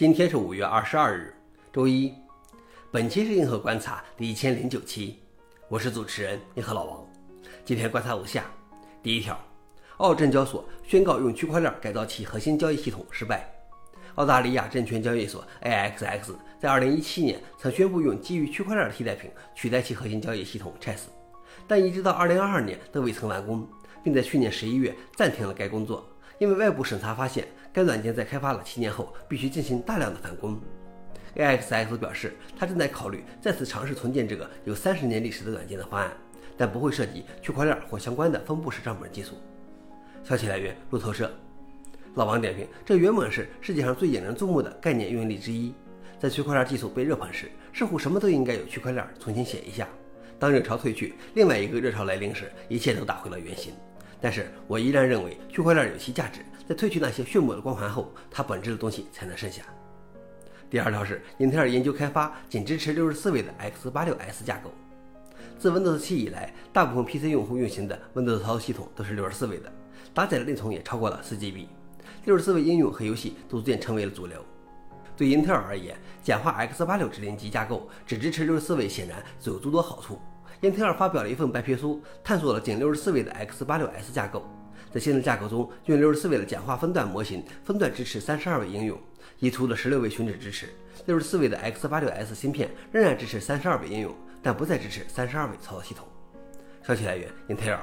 今天是五月二十二日，周一。本期是硬核观察第一千零九期，我是主持人硬核老王。今天观察如下：第一条，澳证交所宣告用区块链改造其核心交易系统失败。澳大利亚证券交易所 AXX 在二零一七年曾宣布用基于区块链的替代品取代其核心交易系统 Chess，但一直到二零二二年都未曾完工，并在去年十一月暂停了该工作。因为外部审查发现，该软件在开发了七年后必须进行大量的返工。AXX 表示，他正在考虑再次尝试重建这个有三十年历史的软件的方案，但不会涉及区块链或相关的分布式账本技术。消息来源：路透社。老王点评：这原本是世界上最引人注目的概念运力之一，在区块链技术被热捧时，似乎什么都应该有区块链重新写一下。当热潮退去，另外一个热潮来临时，一切都打回了原形。但是我依然认为区块链有其价值，在褪去那些炫目的光环后，它本质的东西才能剩下。第二条是，英特尔研究开发仅支持六十四位的 x86S 架构。自 Windows 7以来，大部分 PC 用户运行的 Windows 操作系统都是六十四位的，搭载的内存也超过了四 GB，六十四位应用和游戏都逐渐成为了主流。对英特尔而言，简化 x86 指令集架构只支持六十四位，显然有诸多好处。英特尔发表了一份白皮书，探索了仅六十四位的 x86S 架构。在新的架构中，用六十四位的简化分段模型，分段支持三十二位应用，移除了十六位寻址支持。六十四位的 x86S 芯片仍然支持三十二位应用，但不再支持三十二位操作系统。消息来源：英特尔。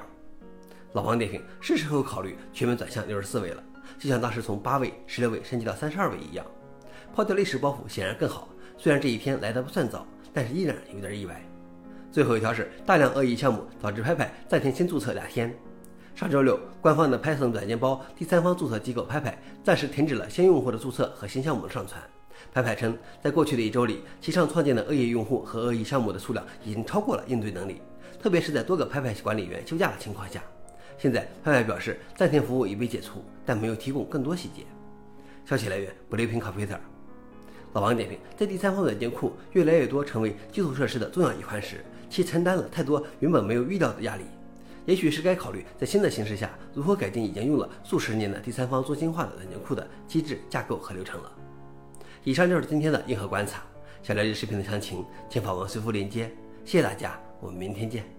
老王点评：是时候考虑全面转向六十四位了，就像当时从八位、十六位升级到三十二位一样。抛掉历史包袱显然更好。虽然这一天来的不算早，但是依然有点意外。最后一条是大量恶意项目导致拍拍暂停新注册两天。上周六，官方的 Python 软件包第三方注册机构拍拍暂时停止了新用户的注册和新项目的上传。拍拍称，在过去的一周里，其上创建的恶意用户和恶意项目的数量已经超过了应对能力，特别是在多个拍拍管理员休假的情况下。现在，拍拍表示暂停服务已被解除，但没有提供更多细节。消息来源：Blueprint Computer。老王点评：在第三方软件库越来越多成为基础设施的重要一环时。其承担了太多原本没有预料的压力，也许是该考虑在新的形势下如何改进已经用了数十年的第三方中心化的软件库的机制架构和流程了。以上就是今天的硬核观察，想了解视频的详情，请访问随附链接。谢谢大家，我们明天见。